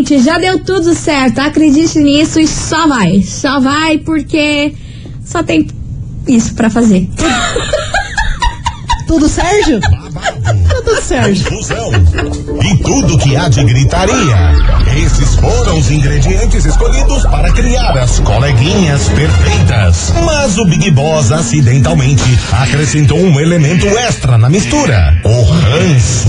seguinte, já deu tudo certo, acredite nisso e só vai, só vai porque só tem isso pra fazer. Tudo Sérgio? Tudo Sérgio. E tudo que há de gritaria. Esses foram os ingredientes escolhidos para criar as coleguinhas perfeitas. Mas o Big Boss acidentalmente acrescentou um elemento extra na mistura: o ranço.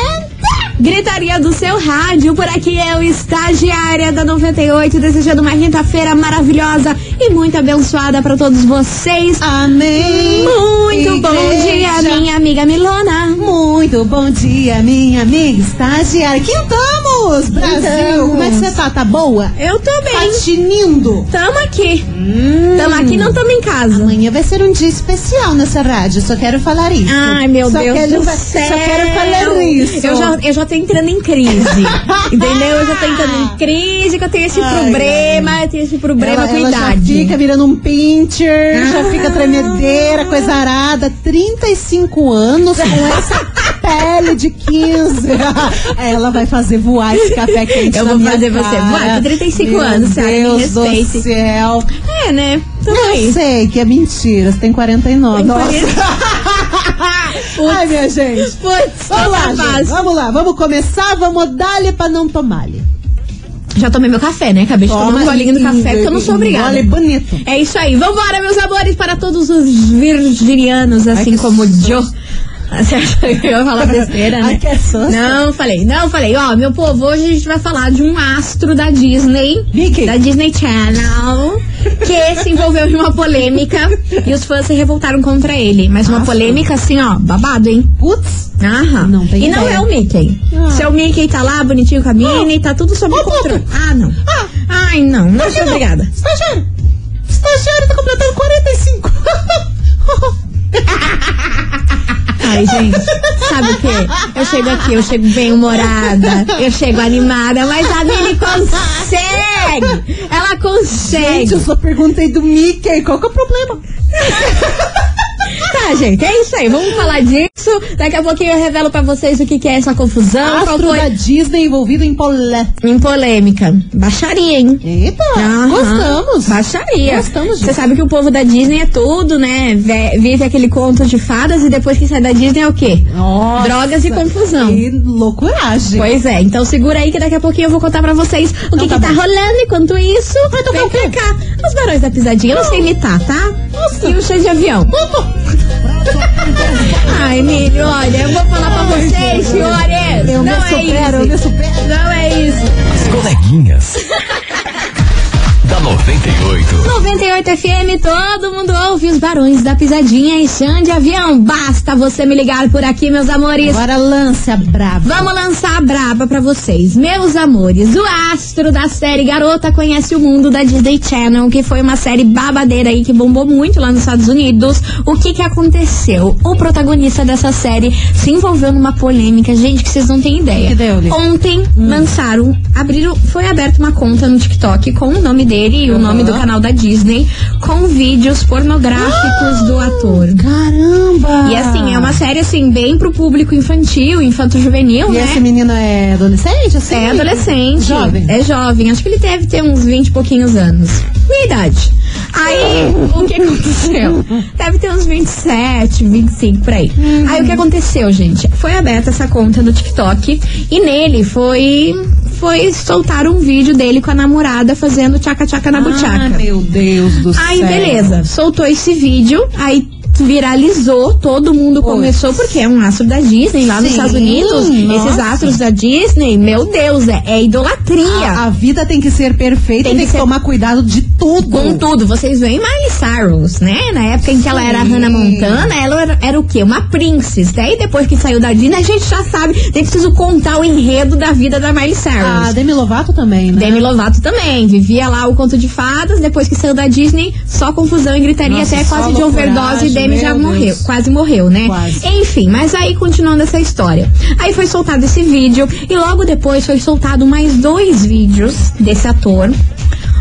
Gritaria do seu rádio, por aqui eu, estagiária da 98, desejando uma quinta-feira maravilhosa e muito abençoada para todos vocês. Amém. Muito bom Igreja. dia, minha amiga Milona. Muito bom dia, minha amiga estagiária. Brasil. Como é que você tá? Tá boa? Eu tô Tá bem. tinindo? Tamo aqui. Tamo aqui, não tamo em casa. Amanhã vai ser um dia especial nessa rádio, só quero falar isso. Ai, meu só Deus quero, do céu. Só quero falar isso. Eu já, eu já tô entrando em crise. entendeu? Eu já tô entrando em crise, que eu tenho esse Ai, problema, eu tenho esse problema ela, com ela já idade. fica virando um pincher, já Ah. fica tremedeira, coisa arada. 35 anos com essa pele de 15. ela vai fazer voar esse café quente Eu vou fazer você cara. voar com 35 Meu anos, Sara, me Deus respeite. do céu. É, né? Tamo Eu aí. sei que é mentira, você tem 49. Tem Nossa. 40. Ai, minha gente. Putz, Vamos lá, tá gente. Vamos lá, vamos começar, vamos dar-lhe pra não tomar-lhe. Já tomei meu café, né? Acabei de tomar um golinho do café, porque eu não sou obrigada. Olha, bonito. É isso aí. Vambora, meus amores, para todos os virginianos, assim que como o. Joe. Você achou que eu ia falar besteira, né? Ai. Não, falei. Não, falei. Ó, meu povo, hoje a gente vai falar de um astro da Disney. Mickey. Da Disney Channel. Que se envolveu em uma polêmica. E os fãs se revoltaram contra ele. Mas uma Astro. polêmica assim, ó, babado, hein? Putz. Aham. Não tem e não ideia. é o Mickey. Ah. Seu Mickey tá lá, bonitinho com a Minnie, tá tudo sob Oh, controle. Ah, não. Ah. Ai, não. Não que sou obrigada. Estagiário. Estagiário tá completando 45. Ai, gente, sabe o quê? Eu chego aqui, eu chego bem humorada, eu chego animada, mas a Mili consegue! Ela consegue! Gente, eu só perguntei do Mickey, qual que é o problema? Tá, gente, é isso aí, vamos falar disso. Daqui a pouquinho eu revelo pra vocês o que, que é essa confusão, qual Astro foi da Disney envolvido em polé. em polêmica. Baixaria, hein? Eita, gostamos. Baixaria. Gostamos Você sabe que o povo da Disney é tudo, né? Ve- Vive aquele conto de fadas e depois que sai da Disney é o quê? Nossa. Drogas e confusão. E loucuragem. Pois é, então segura aí que daqui a pouquinho eu vou contar pra vocês o que, tá que tá rolando. Enquanto isso, Vai tocar o quê? Os barões da pisadinha, eu não sei imitar, tá? Nossa. E o cheio de avião. Ai, milho, olha, eu vou falar pra vocês, senhores. Eu me não é supero, eu me isso. supero. Não é isso. As coleguinhas. da 98. 98 FM, todo mundo ouve os barões da pisadinha e chão de avião. Basta você me ligar por aqui, meus amores. Agora lance a brava. Vamos lançar a braba pra vocês. Meus amores, o astro da série Garota Conhece o Mundo da Disney Channel, que foi uma série babadeira aí que bombou muito lá nos Estados Unidos. O que que aconteceu? O protagonista dessa série se envolveu numa polêmica, gente, que vocês não têm ideia. Ontem lançaram, abriram, foi aberta uma conta no TikTok com o nome dele e o nome do canal da Disney, com vídeos pornográficos do ator. Caramba! E assim, é uma série assim, bem pro público infantil, infanto-juvenil, E né? esse menino é adolescente, assim? É adolescente. Jovem. É jovem. Acho que ele deve ter uns 20 e pouquinhos anos. Minha idade. Aí, o que aconteceu? Deve ter uns 27, 25 por aí. Aí, o que aconteceu, gente? Foi aberta essa conta no TikTok e nele foi. Foi soltar um vídeo dele com a namorada fazendo tchaca-tchaca na buchaca. Ai, meu Deus do Aí, céu. beleza, soltou esse vídeo, aí viralizou, todo mundo Pois. começou, porque é um astro da Disney lá nos Sim, Estados Unidos. Esses nossa. astros da Disney, meu Deus, é, é idolatria. A, a vida tem que ser perfeita Tem tem que que ser- tomar cuidado de tudo. Com tudo, vocês veem Miley Cyrus, né? Na época em que ela era. Hannah Montana, ela era, era o quê? Uma princess. Daí depois que saiu da Disney, a gente já sabe, nem preciso contar o enredo da vida da Miley Cyrus. A Demi Lovato também, né? Demi Lovato também, vivia lá o conto de fadas, depois que saiu da Disney, só confusão e gritaria, Nossa, até quase de overdose loucuragem, Demi já meu morreu, Deus. quase morreu, né? Quase. Enfim, mas aí continuando essa história. Aí foi soltado esse vídeo e logo depois foi soltado mais dois vídeos desse ator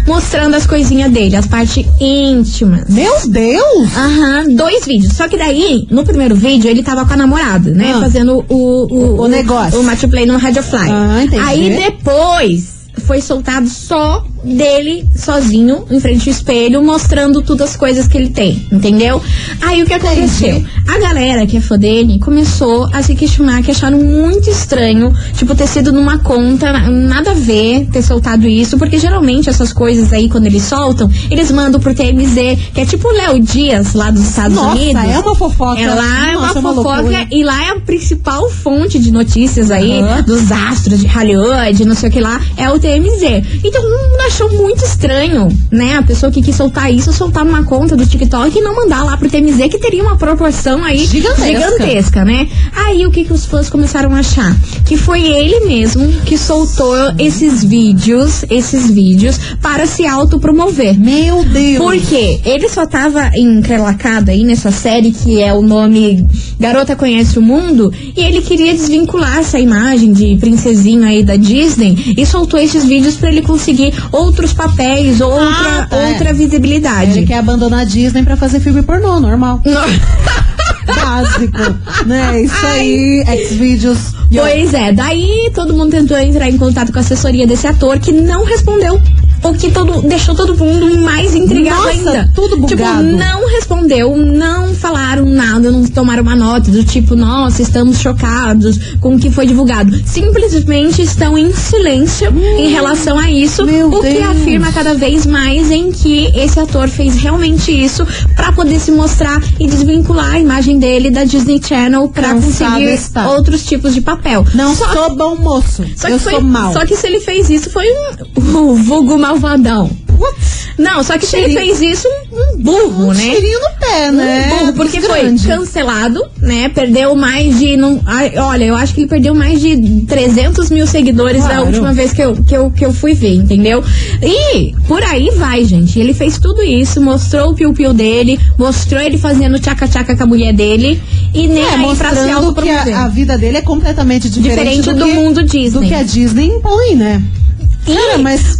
mostrando as coisinhas dele, as partes íntimas. Meu Deus! Aham, dois vídeos. Só que daí, no primeiro vídeo, ele tava com a namorada, né? Ah. Fazendo o, o, O negócio. O match play no Radio Fly. Ah, entendi. Aí depois foi soltado só dele sozinho em frente ao espelho, mostrando todas as coisas que ele tem, entendeu? Aí o que aconteceu? A galera que é fã dele começou a se questionar, que acharam muito estranho, tipo, ter sido numa conta, nada a ver ter soltado isso, porque geralmente essas coisas aí, quando eles soltam, eles mandam pro TMZ, que é tipo o Léo Dias lá dos Estados Nossa, Unidos. é uma fofoca. É lá é uma Nossa, é uma fofoca loucura. e lá é a principal fonte de notícias aí Aham. dos astros de Hollywood, não sei o que lá, é o TMZ. Então mundo achou muito estranho, né? A pessoa que quis soltar isso, soltar numa conta do TikTok e não mandar lá pro TMZ, que teria uma proporção aí Gigantesca. gigantesca, né? Aí o que, que os fãs começaram a achar? Que foi ele mesmo que soltou esses vídeos, esses vídeos, para se autopromover. Meu Deus! Porque ele só tava encrelacado aí nessa série que é o nome Garota Conhece o Mundo e ele queria desvincular essa imagem de princesinho aí da Disney e soltou esses vídeos pra ele conseguir outros papéis, outra, Ah, tá, é. outra visibilidade. Ele quer abandonar a Disney pra fazer filme pornô, normal. Básico, né? Isso aí, Xvideos. yo. Pois é, daí todo mundo tentou entrar em contato com a assessoria desse ator que não respondeu. O que todo, deixou todo mundo mais intrigado Nossa, ainda. tudo bugado. Tipo, não respondeu, não falaram nada, não tomaram uma nota do tipo, nossa, estamos chocados com o que foi divulgado. Simplesmente estão em silêncio em relação a isso, Meu o que Deus. afirma cada vez mais em que esse ator fez realmente isso pra poder se mostrar e desvincular a imagem dele da Disney Channel pra Cansado conseguir outros tipos de papel. Não só, sou bom moço. só que eu foi, sou mal. Só que se ele fez isso foi um, um vulgo malvadão. Não, só que ele fez isso, um, burro, um né? cheirinho no pé, né? Um burro, porque foi cancelado, né? Perdeu mais de. Não, ai, olha, eu acho que ele perdeu mais de 300 mil seguidores da Claro. última vez que eu, que, eu, que eu fui ver, entendeu? E por aí vai, gente. Ele fez tudo isso, mostrou o piu-piu dele, mostrou ele fazendo tchaca-tchaca com a mulher dele e nem É, mostrando que a, a vida dele é completamente diferente, Diferente do que, mundo Disney. Do que a Disney impõe, né? E- Cara, mas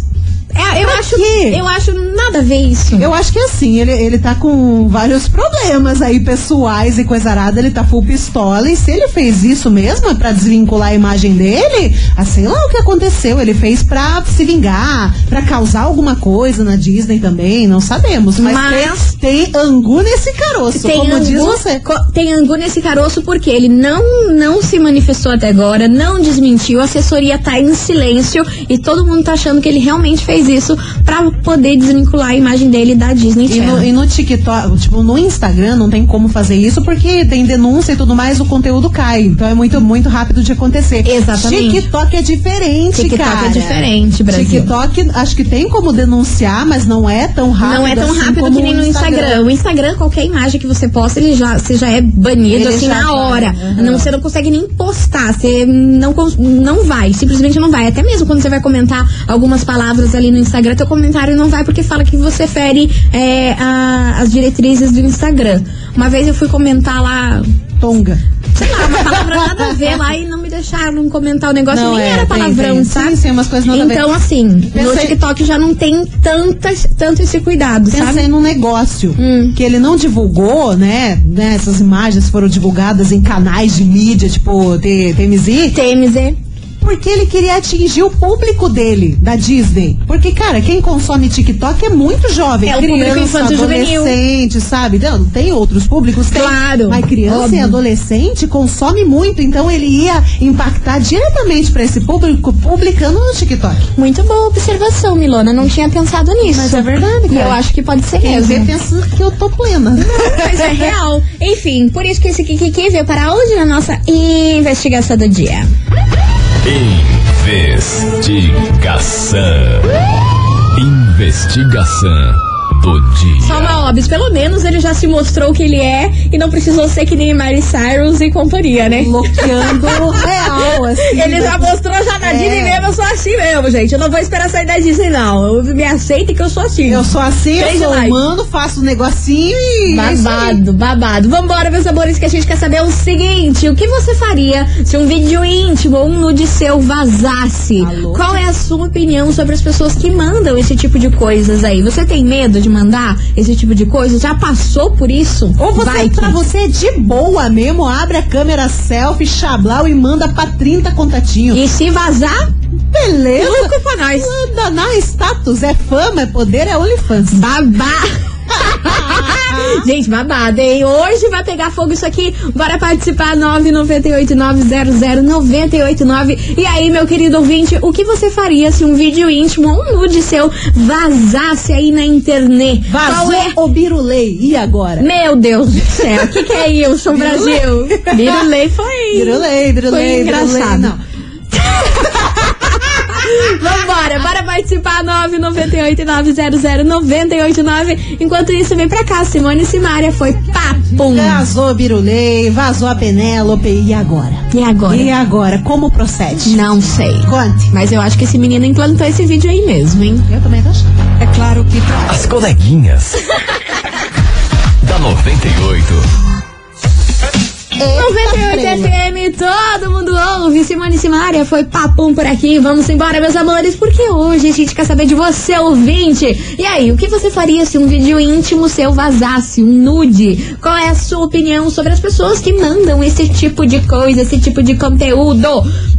É, eu Pra acho, quê? eu acho nada a ver isso. eu acho que assim, ele, ele tá com vários problemas aí pessoais e coisa arada, ele tá full pistola. E se ele fez isso mesmo, é pra desvincular a imagem dele, ah, sei lá o que aconteceu. Ele fez pra se vingar, pra causar alguma coisa na Disney também, não sabemos. Mas, Mas- tem, tem angu nesse caroço, como diz você. tem angu nesse caroço porque ele não, não se manifestou até agora, não desmentiu, a assessoria tá em silêncio e todo mundo tá achando que ele realmente fez isso pra poder desvincular a imagem dele da Disney E Channel. no, e no TikTok, tipo, no Instagram não tem como fazer isso porque tem denúncia e tudo mais, o conteúdo cai. Então é muito, muito rápido de acontecer. Exatamente. TikTok é diferente, TikTok cara. é diferente, Brasil. TikTok acho que tem como denunciar, mas não é tão rápido. Não é tão assim rápido que nem no Instagram. O Instagram, qualquer imagem que você posta, ele já, você já é banido Ele assim na hora. aham. Não, você não consegue nem postar. Você não, não vai. Simplesmente não vai. Até mesmo quando você vai comentar algumas palavras ali no Instagram, teu comentário não vai porque fala que você fere é, a- as diretrizes do Instagram. Uma vez eu fui comentar lá. Tonga. Sei lá, uma palavra nada a ver lá e não me deixaram comentar o negócio, Não, nem é, era tem, palavrão, tem. sabe? Sim, sim, umas coisas nada a ver. Então, assim, no Pensei- TikTok já não tem tantas, tanto esse cuidado, sabe? Pensei num negócio Hum. que ele não divulgou, né, né? Essas imagens foram divulgadas em canais de mídia, tipo T- TMZ. TMZ. Porque ele queria atingir o público dele, da Disney. Porque, cara, quem consome TikTok é muito jovem. É o público criança, adolescente, sabe? Não, tem outros públicos, tem. Claro, Mas criança e óbvio. adolescente consome muito. Então ele ia impactar diretamente pra esse público, publicando no TikTok. Muito boa observação, Milona. Não tinha pensado nisso. Mas é verdade, E cara. eu acho que pode ser Quem vê mesmo. pensa que eu tô plena. Mas é real. Enfim, por isso que esse Kikiki veio para hoje na nossa investigação do dia. Investigação. Investigação do dia. Só uma óbvio, pelo menos ele já se mostrou que ele é e não precisou ser que nem Miley Cyrus e companhia, né? Bloqueando real, assim. Ele já mostrou já na É. Disney mesmo, eu sou assim mesmo, gente. Eu não vou esperar sair da Disney, não. Eu me aceito que eu sou assim. Eu sou assim, eu Três sou likes. humano, faço um negocinho e. é. Babado, babado. Vambora, meus amores, que a gente quer saber o seguinte: o que você faria se um vídeo íntimo ou um nude seu vazasse? Alô? Qual é a sua opinião sobre as pessoas que mandam esse tipo de coisas aí? Você tem medo de mandar esse tipo de coisa? Já passou por isso? Ou você, Vai que- pra você é de boa mesmo, abre a câmera selfie, chablau e manda pra 30 contatinhos. E se vazar, Beleza? lucro pra nós. Na status, é fama, é poder, é OnlyFans. Babá! Gente, babado, hein? Hoje vai pegar fogo isso aqui. Bora participar, 998-900-989. E aí, meu querido ouvinte, o que você faria se um vídeo íntimo ou um nude seu vazasse aí na internet? Vazou Qual é? o birulei, e agora? Meu Deus do céu, o que, que é isso, Brasil? Virulei foi. Birulei, birulei, Foi birulei. engraçado. Não. Vambora, bora participar 998-900-989. Enquanto isso, vem pra cá, Simone e Simária foi papum. Vazou birulei, vazou a Penélope, e agora? E agora? E agora, como procede? Não sei. Conte. Mas eu acho que esse menino implantou esse vídeo aí mesmo, hein? Eu também tô achando. É claro que. As coleguinhas. da 98. 98 FM, todo mundo ouve. Simone e Simária foi papum por aqui. Vamos embora, meus amores, porque hoje a gente quer saber de você, ouvinte. E aí, o que você faria se um vídeo íntimo seu vazasse, um nude? Qual é a sua opinião sobre as pessoas que mandam esse tipo de coisa, esse tipo de conteúdo?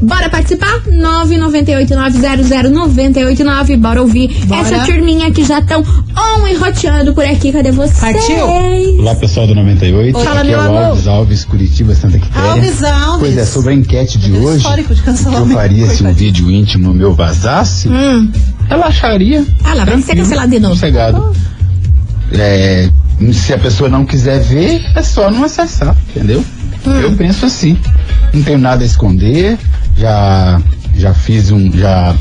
Bora participar? 998-900-989. Bora ouvir Bora. essa turminha que já estão on e roteando por aqui. Cadê você? Partiu? Olá pessoal do 98, Fala, aqui meu é o amor. Alves Alves, Curitiba, Santa Quitéria. Alves Alves. Pois é, sobre a enquete de hoje, histórico de que eu faria se um vídeo íntimo meu vazasse, Hum. relaxaria. Ah lá, vai ser cancelado de novo. Sossegado. É, se a pessoa não quiser ver, é só não acessar, entendeu? Hum. Eu penso assim, não tenho nada a esconder, já, já fiz um, já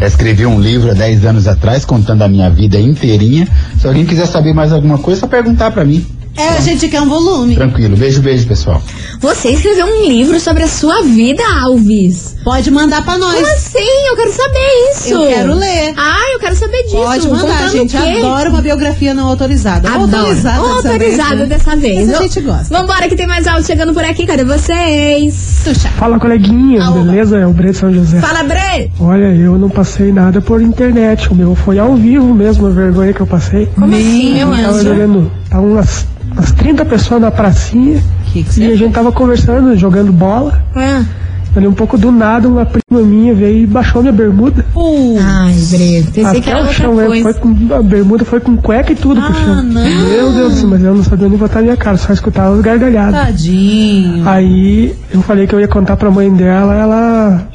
escrevi um livro há 10 anos atrás contando a minha vida inteirinha. Se alguém quiser saber mais alguma coisa, é só perguntar pra mim. É, a gente quer um volume. Tranquilo, beijo, beijo, pessoal. Você escreveu um livro sobre a sua vida, Alves. Pode mandar pra nós. Como assim? Eu quero saber isso. Eu quero ler. Ah, eu quero saber disso. Pode mandar, Contando a gente o quê? adora uma biografia não autorizada. Adoro. autorizada Ou dessa autorizada vez, né? dessa vez. Mas a gente gosta. Vambora que tem mais áudio chegando por aqui. Cadê vocês? Tuxa. Fala coleguinhas, Alô. beleza? É o Breno São José. Fala, Bre. Olha, eu não passei nada por internet, o meu foi ao vivo mesmo, a vergonha que eu passei. Como assim, meu Tava anjo? jogando, tava umas, umas 30 pessoas na pracinha Que que e a gente tava conversando, jogando bola. Ah. Ali um pouco do nada, uma prima minha veio e baixou minha bermuda. Uh, Ai, Bre. Pensei Até que era o outra chão, é, coisa. foi com, a bermuda foi com cueca e tudo pro Ah, chão. não. Meu Deus do céu, mas eu não sabia nem botar minha cara, só escutava as gargalhadas. tadinho. Aí eu falei que eu ia contar pra mãe dela, ela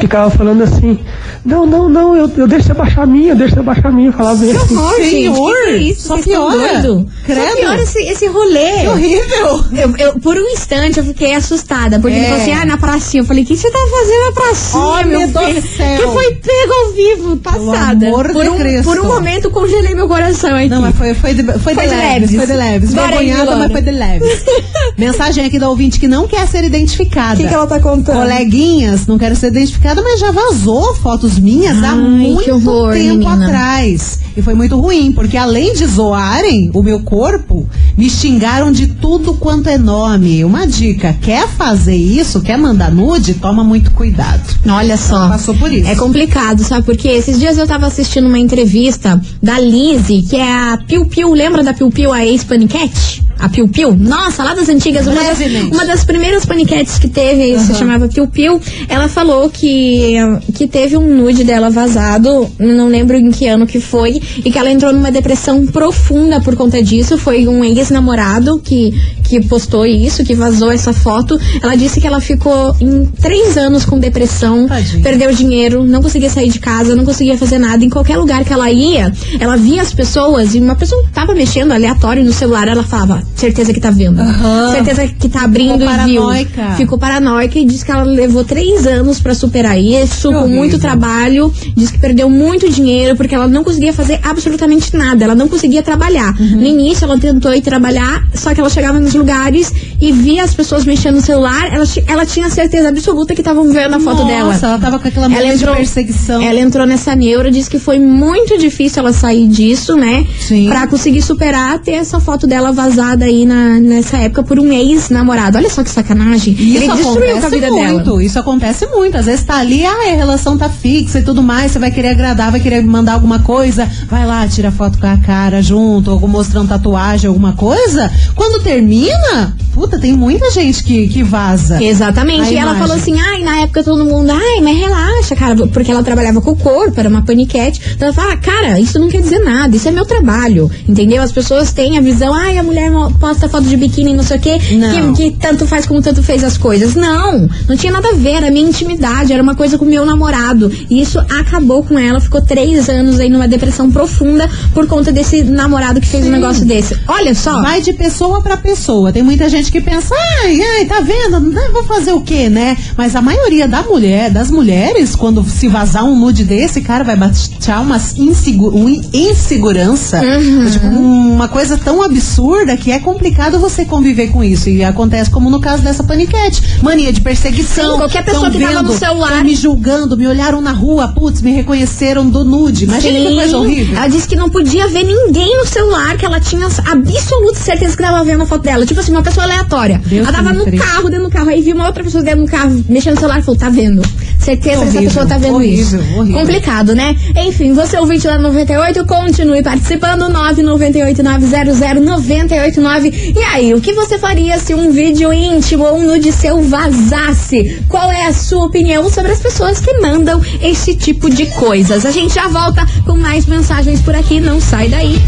ficava falando assim, não, não, não, eu, eu deixo você baixar a minha, eu deixo você baixar a minha, eu falava bem assim. Horror. Senhor, Que que é isso? só piora. Só piora esse, esse rolê. Que horrível. Eu, eu- por um instante eu fiquei assustada, porque ele É. falou assim, ah, na pracinha. Eu falei, o que você tá fazendo na pracinha, Oh, meu meu Deus filho? do céu. Que foi pego ao vivo, passada. amor por, de um, Cristo. por um momento congelei meu coração aqui. Não, mas foi, foi, de, foi, Foi de de leves, leves. foi de leves. Vergonhada, mas foi de leves. Mensagem aqui da ouvinte que não quer ser identificada. O que, que ela tá contando? Coleguinhas, não quero ser identificada, mas já vazou fotos minhas há Ai, muito que horror, tempo menina. atrás. E foi muito ruim, porque além de zoarem o meu corpo, me xingaram de tudo quanto é nome. Uma dica, quer fazer isso, quer mandar nude, toma muito cuidado. Olha só. Passou por isso. É complicado, sabe? Porque esses dias eu tava assistindo uma entrevista da Lizzie, que é a Piu Piu. Lembra da Piu Piu, a ex-paniquete? A Piu Piu? Nossa, lá das antigas, uma das, uma das primeiras paniquetes que teve, aí, se chamava Piu Piu, ela falou que, que teve um nude dela vazado, não lembro em que ano que foi, e que ela entrou numa depressão profunda por conta disso. Foi um ex-namorado que, que postou isso, que vazou essa foto. Ela disse que ela ficou em três anos com depressão, Tadinha. perdeu dinheiro, não conseguia sair de casa, não conseguia fazer nada. Em qualquer lugar que ela ia, ela via as pessoas e uma pessoa tava mexendo aleatório no celular, ela falava, certeza que tá vendo. Aham. Certeza que tá abrindo Ficou e viu. paranoica. Ficou paranoica e disse que ela levou três anos pra superar isso, Que com horrível. muito trabalho. Diz que perdeu muito dinheiro porque ela não conseguia fazer absolutamente nada. Ela não conseguia trabalhar. Uhum. No início ela tentou ir trabalhar, só que ela chegava nos lugares e via as pessoas mexendo no celular. Ela, ela tinha certeza absoluta que estavam vendo a foto Nossa, dela. ela tava com aquela mania de perseguição. Ela entrou nessa neura, disse que foi muito difícil ela sair disso, né? Sim. Pra conseguir superar, ter essa foto dela vazada aí na, nessa época por um ex-namorado. Olha só que sacanagem. E Ele Isso destruiu a vida muito, dela. isso acontece muito. Às vezes tá ali, ah, a relação tá fixa e tudo mais, você vai querer agradar, vai querer mandar alguma coisa, vai lá, tira foto com a cara junto, ou mostrando tatuagem, alguma coisa. Quando termina, puta, tem muita gente que, que vaza. Exatamente. E ela falou assim, ai, na época todo mundo, ai, mas relaxa, cara, porque ela trabalhava com o corpo, era uma paniquete. Então ela fala, ah, cara, isso não quer dizer nada, isso é meu trabalho, entendeu? As pessoas têm a visão, ai, a mulher posta foto de biquíni, não sei o quê, que, que tanto faz como tanto fez as coisas. Não, não tinha nada a ver, era minha intimidade, era uma coisa com o meu namorado. E isso acabou com ela, ficou três anos aí numa depressão profunda por conta desse namorado que fez um negócio desse. Olha só. Vai de pessoa pra pessoa. Tem muita gente que pensa, ai, ai, tá vendo? Não vou fazer o quê, né? Mas a maioria da mulher, das mulheres, quando se vazar um nude desse, cara, vai baixar uma, insegu uma insegurança. Uhum. Tipo, uma coisa tão absurda que é complicado você conviver com isso. E acontece como no caso dessa paniquete. Mania de perseguição. Sim, qualquer pessoa que tava no vendo, celular. me julgando, me olharam na rua, putz, me reconheceram do nude. Imagina que Sim. coisa horrível. Ela disse que não podia ver ninguém no celular, que ela tinha absoluta certeza que tava vendo a foto dela. Tipo assim, uma pessoa aleatória. Deus ela tava no carro, dentro do carro, aí viu uma outra pessoa dentro do carro, mexendo no celular e falou, tá vendo? Certeza que essa Horrível, pessoa tá vendo horrível, isso. horrível. Complicado, né? Enfim, você ouvinte da 98, continue participando, 998900989. E aí, o que você faria se um vídeo íntimo ou um nude seu vazasse? Qual é a sua opinião sobre as pessoas que mandam esse tipo de coisas? A gente já volta com mais mensagens por aqui, não sai daí.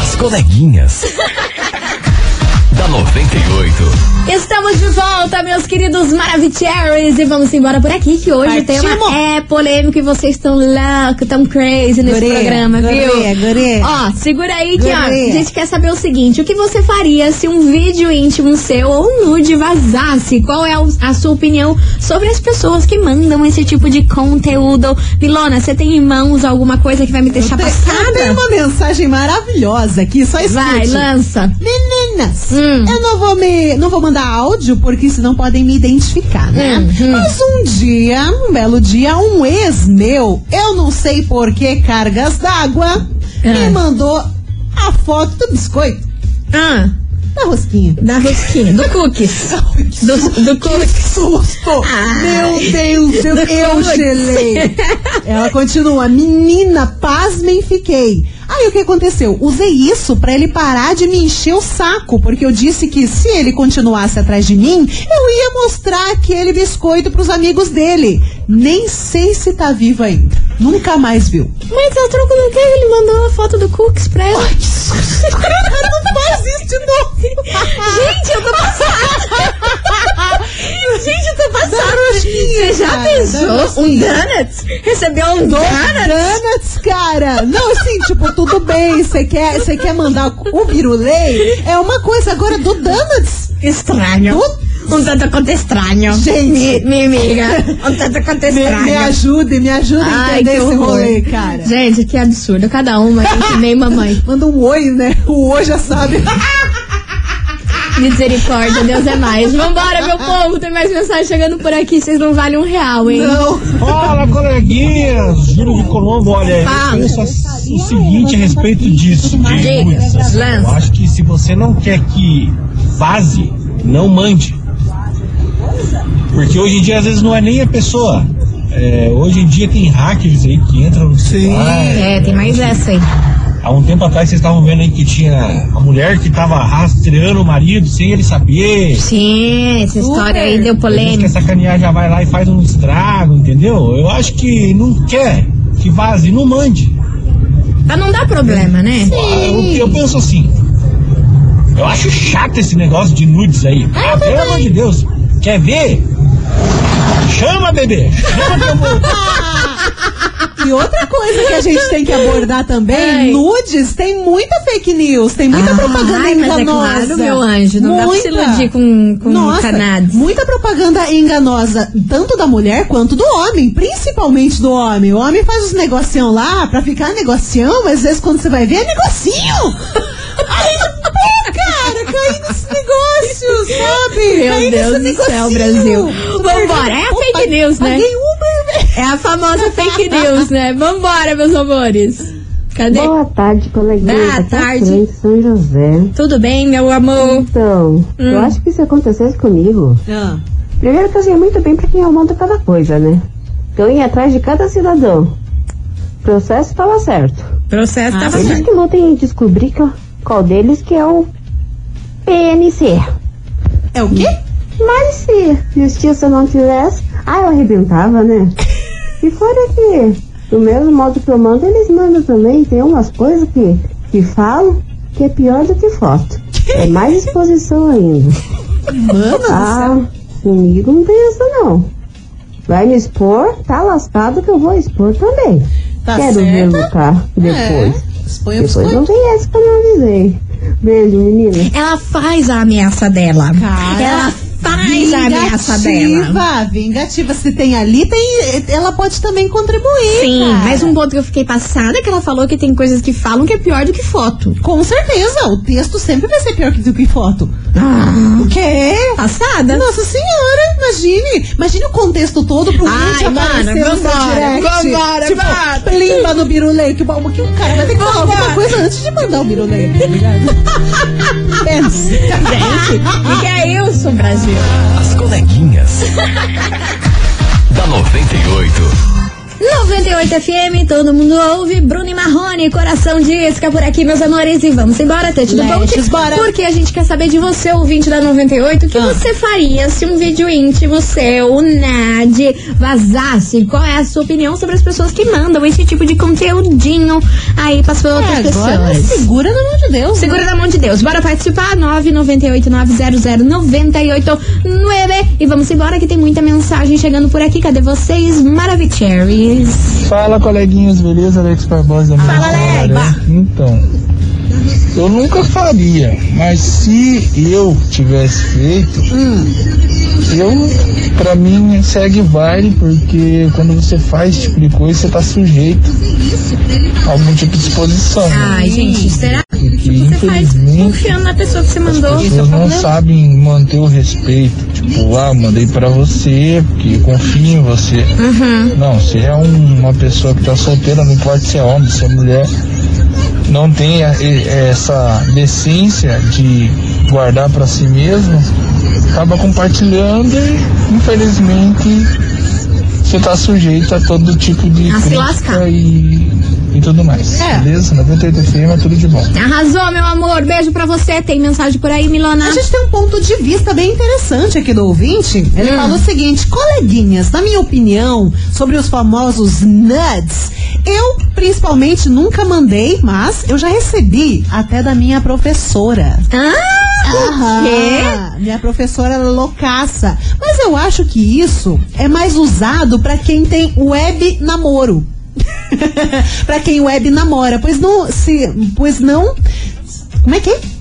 As coleguinhas. da 98. Estamos de volta, meus queridos Maravicheries, e vamos embora por aqui, que hoje o tema Partimos. é polêmico e vocês estão loucos, tão crazy nesse Guria, programa, viu? guria, guria. Ó, segura aí que, ó, a gente quer saber o seguinte, o que você faria se um vídeo íntimo seu ou um nude vazasse? Qual é a sua opinião sobre as pessoas que mandam esse tipo de conteúdo? Milona, você tem em mãos alguma coisa que vai me deixar Eu tenho- passada? Eu tenho uma mensagem maravilhosa aqui, só escute. Vai, lança. Meninas, Hum. eu não vou me, não vou mandar áudio porque senão podem me identificar, né? Hum, Mas um dia, um belo dia, um ex meu, eu não sei por que cargas d'água, Ah. me mandou a foto do biscoito Ah, da rosquinha. da rosquinha, do cookies. Do, do Que cookies. susto! Ai. Meu Deus, eu, eu gelei. Ela continua, menina, pasmem fiquei. Aí o que aconteceu? Usei isso pra ele parar de me encher o saco, porque eu disse que se ele continuasse atrás de mim, eu ia mostrar aquele biscoito pros amigos dele. Nem sei se tá vivo ainda. Nunca mais viu. Mas a troco do que ele mandou a foto do cookies pra ela. Cara, não isso de novo. Gente, eu tô passada. Gente, eu tô passada. Você já cara, pensou? Um donuts? Recebeu um donuts? Donuts, cara! Não, assim, tipo, tudo bem, você quer, quer mandar o virulei? É uma coisa, agora do Donuts. Estranho. Do- Um tanto quanto estranho. Gente. Mi- Minha amiga. Um tanto quanto Me, estranho. me ajude, me ajude a Ai, entender que esse rolê, cara. Gente, que absurdo. Cada uma, gente, nem mamãe. Manda um oi, né? O oi já sabe. Misericórdia, Deus é mais. Vambora, meu povo. Tem mais mensagem chegando por aqui. Vocês não valem um real, hein? Não. Fala, coleguinhas! Júlio de Colombo, olha, Fala. eu penso o seguinte a respeito disso, de Diga, lança. Eu acho que se você não quer que vaze, não mande. Porque hoje em dia, às vezes, não é nem a pessoa. É, hoje em dia tem hackers aí que entram no celular. É, tem mais essa aí. há um tempo atrás vocês estavam vendo aí que tinha a mulher que tava rastreando o marido sem ele saber. Sim, essa história aí deu polêmica. quer sacanear, já vai lá e faz um estrago, entendeu? Eu acho que não quer que vaze, não mande. Pra não dar problema, né? Ah, o que eu penso assim. Eu acho chato esse negócio de nudes aí. Ah, pelo amor de Deus. Quer ver? Chama, bebê. Chama que eu vou. E outra coisa que a gente tem que abordar também, Ai. nudes, tem muita fake news, tem muita Ah, propaganda ai, mas é enganosa. claro, meu anjo, não dá pra se iludir com- com Nossa. Muita propaganda enganosa, tanto da mulher quanto do homem, principalmente do homem. O homem faz os negocinhos lá pra ficar negocião, mas às vezes quando você vai ver é negocinho. Aí, pô, caí nesse negócio, sabe? Meu Deus do céu. Brasil. Vambora, é a Pô, fake news, né? Uber. É a famosa fake news, né? Vambora, meus amores. Cadê? Boa tarde, coleguinha. Boa é tarde. De São José. Tudo bem, meu amor? Então, eu acho que se acontecesse comigo, Ah. primeiro que eu sei muito bem pra quem eu mando cada coisa, né? Então eu ia atrás de cada cidadão. Processo estava certo. Processo tava Eles certo. que lutem em descobrir que- qual deles que é o PNC. É o quê? Mas se justiça não tivesse, ah, eu arrebentava, né? E fora que, do mesmo modo que eu mando, eles mandam também. Tem umas coisas que, que falam que é pior do que foto. É mais exposição ainda. Mano. Ah, comigo não tem isso não. Vai me expor, tá lascado que eu vou expor também. Tá Quero certo. ver lutar depois. É, expõe Depois não tem essa que eu não avisei. Beijo, menina. Ela faz a ameaça dela. Cara, Ela faz a ameaça dela. Vingativa, vingativa. Se tem ali, tem, ela pode também contribuir. Sim, cara. mas um ponto que eu fiquei passada é que ela falou que tem coisas que falam que é pior do que foto. Com certeza, o texto sempre vai ser pior que do que foto. Ah, O quê? passada? Nossa senhora, imagine. Imagine o contexto todo pro Ai, vídeo mano, aparecer no seu vambora, direct. vambora, tipo, vambora. plimba no birulei. Que, bom, que o cara vai ter que falar alguma coisa antes de mandar o birulei, tá ligado? Pensa. Gente, o que é isso, Brasil? As coleguinhas. da 98. 98 FM, todo mundo ouve. Bruno e Marrone, coração de isca por aqui, meus amores. E vamos embora, Tete do Let's Ponte. bora. Porque a gente quer saber de você, ouvinte da 98, o que Ah. você faria se um vídeo íntimo seu, NAD, vazasse? Qual é a sua opinião sobre as pessoas que mandam esse tipo de conteúdinho aí para as outras É, agora pessoas? segura na mão de Deus. Segura na mão de Deus. Bora participar. 998-900-989. E vamos embora que tem muita mensagem chegando por aqui. Cadê vocês? Fala, coleguinhas, beleza? Alex Barbosa da Fala, Alex. Então, eu nunca faria, mas se eu tivesse feito, eu, pra mim, segue baile, porque quando você faz esse tipo de coisa, você tá sujeito a algum tipo de exposição. né? Ai, gente, será que você faz confiando na pessoa que você mandou? as pessoas não sabem manter o respeito. Tipo, ah, mandei pra você, porque confio em você. Uhum. Não, se é um- uma pessoa que tá solteira, não importa se é homem, se é mulher, não tem essa decência de guardar pra si mesmo, acaba compartilhando e, infelizmente, você tá sujeito a todo tipo de A crítica e, e tudo mais. É. Beleza? 98 FM é tudo de bom. Arrasou, meu amor. Beijo pra você. Tem mensagem por aí, Milona? A gente tem um ponto de vista bem interessante aqui do ouvinte. Ele Hum. fala o seguinte: coleguinhas, na minha opinião, sobre os famosos nudes, eu principalmente nunca mandei, mas eu já recebi até da minha professora. Ah, o quê? Aham, Minha professora era loucaça. Mas eu acho que isso é mais usado pra quem tem web namoro. pra quem web namora. Pois não. Se, pois não. Como é que é?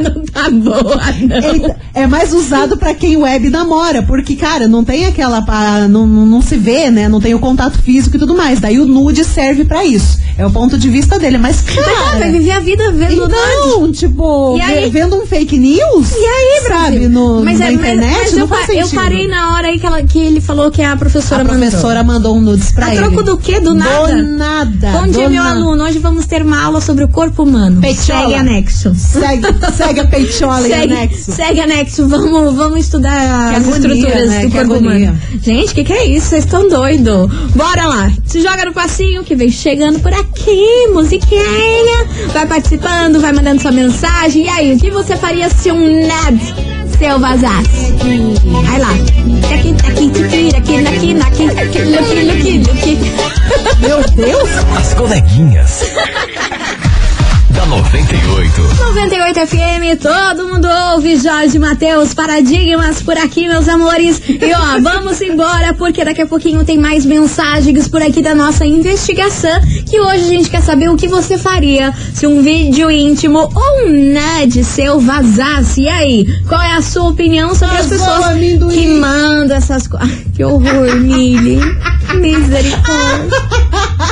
Não tá boa, não. Ele é mais usado pra quem web namora, porque, cara, não tem aquela. Não, não, se vê, né? Não tem o contato físico e tudo mais. Daí o nude serve pra isso. É o ponto de vista dele. Mas, Mas ela vai cara. viver a vida vendo. Então, tipo, E aí? ve- vendo um fake news? E aí, sabe, no, mas na é, mas- internet, mas não eu, faz pa- eu sentido. parei na hora aí que, ela, que ele falou que a professora A professora mandou um nudes pra A ele. troco do quê? Do nada? Do nada. Bom dia, meu aluno. Hoje vamos ter uma aula sobre o corpo humano. Peitola. Segue anexo. Segue, segue segue a peitiola segue, anexo. Segue anexo, vamos, vamos estudar que as agonia, estruturas né? do corpo humano. Gente, o que, que é isso? Vocês estão doidos. Bora lá, se joga no passinho que vem chegando por aqui, musiquinha. Vai participando, vai mandando sua mensagem. E aí, o que você faria se um nerd seu vazasse? Vai lá. Meu Deus! As coleguinhas da 98. 98 FM, todo mundo ouve Jorge Matheus, paradigmas por aqui, meus amores. E ó, vamos embora, porque daqui a pouquinho tem mais mensagens por aqui da nossa investigação. Que hoje a gente quer saber o que você faria se um vídeo íntimo ou um nudge seu vazasse. E aí, qual é a sua opinião sobre as pessoas que mandam essas coisas? Que horror, Mili. Misericórdia.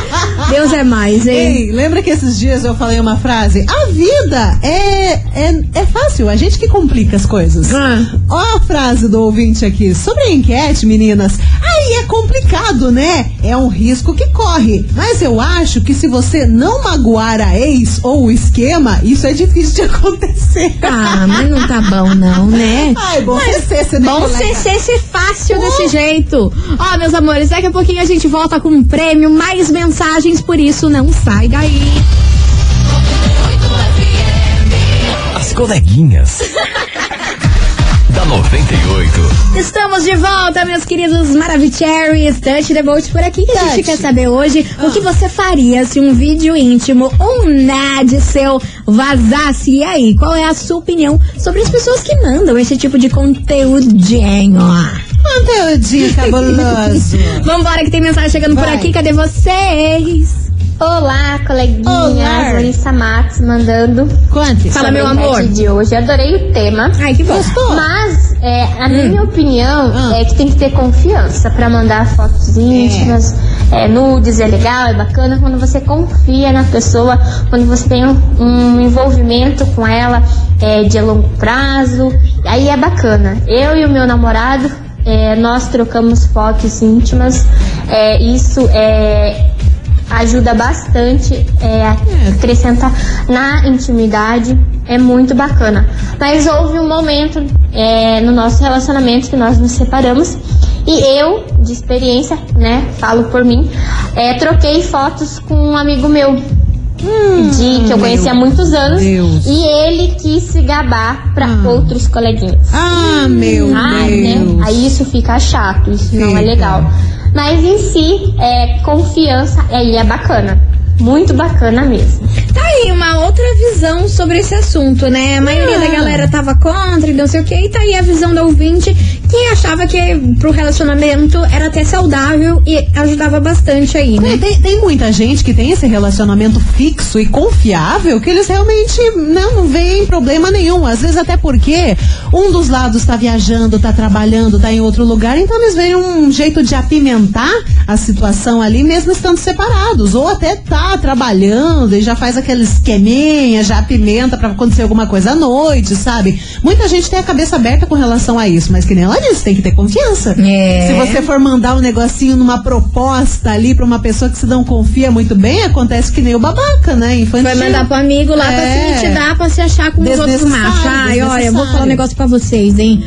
Deus é mais, hein? Ei, lembra que esses dias eu falei uma frase? A vida é, é, é fácil, a gente que complica as coisas. Ah. Ó a frase do ouvinte aqui. Sobre a enquete, meninas, aí é complicado, né? É um risco que corre. Mas eu acho que se você não magoar a ex ou o esquema, isso é difícil de acontecer. Ah, mas não tá bom não, né? Ai, bom CC, você Bom? CC ser fácil desse jeito. Ó, meus amores, daqui a pouquinho a gente volta com um prêmio, mais mensagens, por isso não sai daí. As coleguinhas. da 98. Estamos de volta, meus queridos Maravicheries. Touch the boat por aqui que a gente quer saber hoje o que você faria se um vídeo íntimo ou um NAD seu vazasse. E aí, qual é a sua opinião sobre as pessoas que mandam esse tipo de conteúdinho? Conteúdinho cabuloso. Vambora que tem mensagem chegando por Vai. aqui, cadê vocês? Olá, coleguinhas. Olá. Larissa Max mandando. Conte. Fala, meu amor. de hoje. Adorei o tema. Ai, que bom. Gostou? Mas é, a minha opinião Ah. é que tem que ter confiança pra mandar fotos íntimas, é, nudes, é legal, é bacana quando você confia na pessoa, quando você tem um, um envolvimento com ela é, de longo prazo, aí é bacana. Eu e o meu namorado, é, nós trocamos fotos íntimas, é, isso é ajuda bastante, é, acrescenta na intimidade, é muito bacana. Mas houve um momento é, no nosso relacionamento que nós nos separamos e eu, de experiência, né, falo por mim, é, troquei fotos com um amigo meu. de que eu conheci há muitos anos Deus. e ele quis se gabar para outros coleguinhas. Ah, meu Ah, Deus. né? Aí isso fica chato, isso não é legal. Mas em si, é, confiança aí é bacana. Muito bacana mesmo. Tá aí uma outra visão sobre esse assunto, né? A maioria da galera tava contra e não sei o que, e tá aí a visão da ouvinte que achava que pro relacionamento era até saudável e ajudava bastante aí, né? Tem, tem muita gente que tem esse relacionamento fixo e confiável que eles realmente não, veem problema nenhum. Às vezes até porque um dos lados tá viajando, tá trabalhando, tá em outro lugar, então eles veem um jeito de apimentar a situação ali, mesmo estando separados. Ou até tá trabalhando e já faz aquele esqueminha, já apimenta pra acontecer alguma coisa à noite, sabe? Muita gente tem a cabeça aberta com relação a isso, mas que nem ela disse, tem que ter confiança. É. Se você for mandar um negocinho numa proposta ali pra uma pessoa que se não confia muito bem, acontece que nem o babaca, né? Infantil. Vai mandar pro amigo lá pra É. se intimidar, pra se achar com os outros machos. Ai, olha, eu vou falar um negócio pra vocês, hein?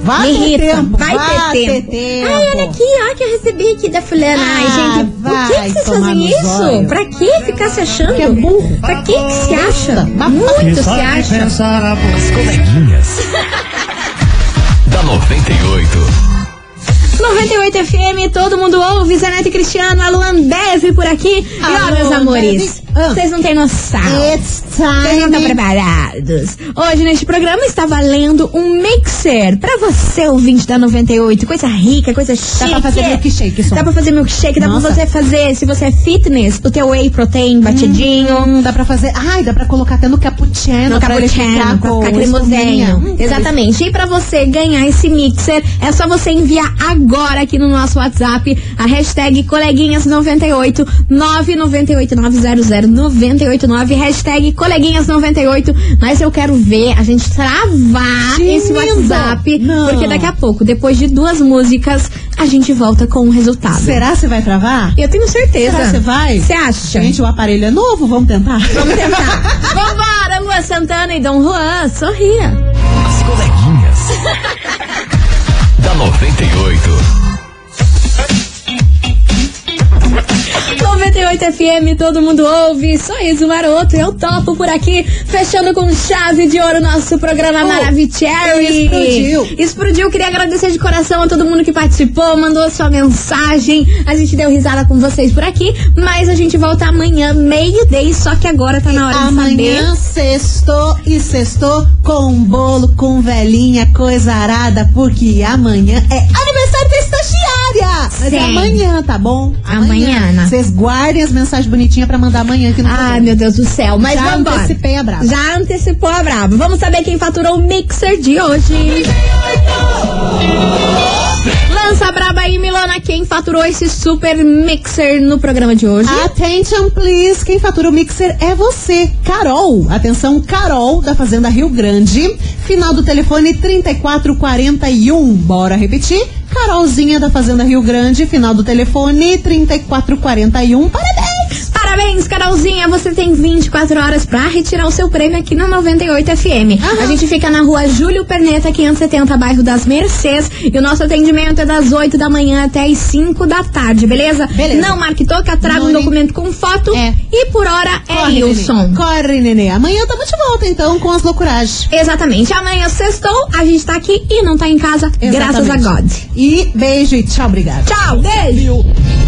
Vai Me ter irrita, tempo, vai, ter, tempo. Ai, olha aqui, ó, que eu recebi aqui da fulana. Ai, Ah, gente, por que, vai que vocês fazem isso? zóio. Pra que ficar se achando? Que é burro. Pra que que se acha? Muito se acha. As coleguinhas. da 98. 98 FM, todo mundo ouve, Zanete Cristiano, a Luan Beve por aqui. e ó, Alô, meus amores, Beve. Vocês não têm noção. It's Vocês não estão time. preparados. Hoje neste programa está valendo um mixer pra você, ouvinte da 98. Coisa rica, coisa chique. Dá pra fazer milkshake só. Dá pra fazer milkshake, dá Nossa. pra você fazer, se você é fitness, o teu whey protein batidinho. Hum, dá pra fazer. Ai, dá pra colocar até no cappuccino. No cappuccino, com espuminha. cremosinho. Hum, Exatamente. E pra você ganhar esse mixer, é só você enviar agora aqui no nosso WhatsApp a hashtag coleguinhas98 998900989 hashtag coleguinhas98. Mas eu quero ver a gente travar Que esse. WhatsApp, Não. porque daqui a pouco, depois de duas músicas, a gente volta com o resultado. Será que você vai travar? Eu tenho certeza. Será que você vai? Você acha? Gente, o aparelho é novo, vamos tentar? Vamos tentar. Vambora, Lua Santana e Dom Juan, sorria. As coleguinhas. da 98. 98 FM, todo mundo ouve. Sorriso maroto, eu topo por aqui. Fechando com chave de ouro nosso programa Oh, Maravicherry. explodiu. Explodiu. Queria agradecer de coração a todo mundo que participou, mandou sua mensagem. A gente deu risada com vocês por aqui. Mas a gente volta amanhã, meio-day. Só que agora tá na hora Amanhã de saber. sextou e sextou com bolo, com velhinha, coisa arada, porque amanhã é aniversário da estagiária. Mas é amanhã, tá bom? Amanhã? Vocês guardem as mensagens bonitinhas pra mandar amanhã aqui no Ai, programa. meu Deus do céu. Mas Já antecipei a brava. Já antecipou a brava. Vamos saber quem faturou o mixer de hoje. Lança a braba aí, Milana. Quem faturou esse super mixer no programa de hoje? Attention, please. Quem fatura o mixer é você, Carol. Atenção, Carol, da Fazenda Rio Grande. Final do telefone 3441. Bora repetir? Carolzinha da Fazenda Rio Grande. Final do telefone 3441. Parabéns! Parabéns, Carolzinha. Você tem 24 horas pra retirar o seu prêmio aqui na 98 FM. A gente fica na rua Júlio Perneta, 570, bairro das Mercês. E o nosso atendimento é das 8 da manhã até as 5 da tarde, beleza? Beleza. Não marque toca, traga um Não, documento com foto. É. E por hora é Corre, Wilson. Nenê. Corre, nenê. Amanhã tamo de volta, então, com as loucuragens. Exatamente. Amanhã sextou, a gente tá aqui e não tá em casa, graças a Exatamente. God. E beijo e tchau, obrigada. Tchau, beijo.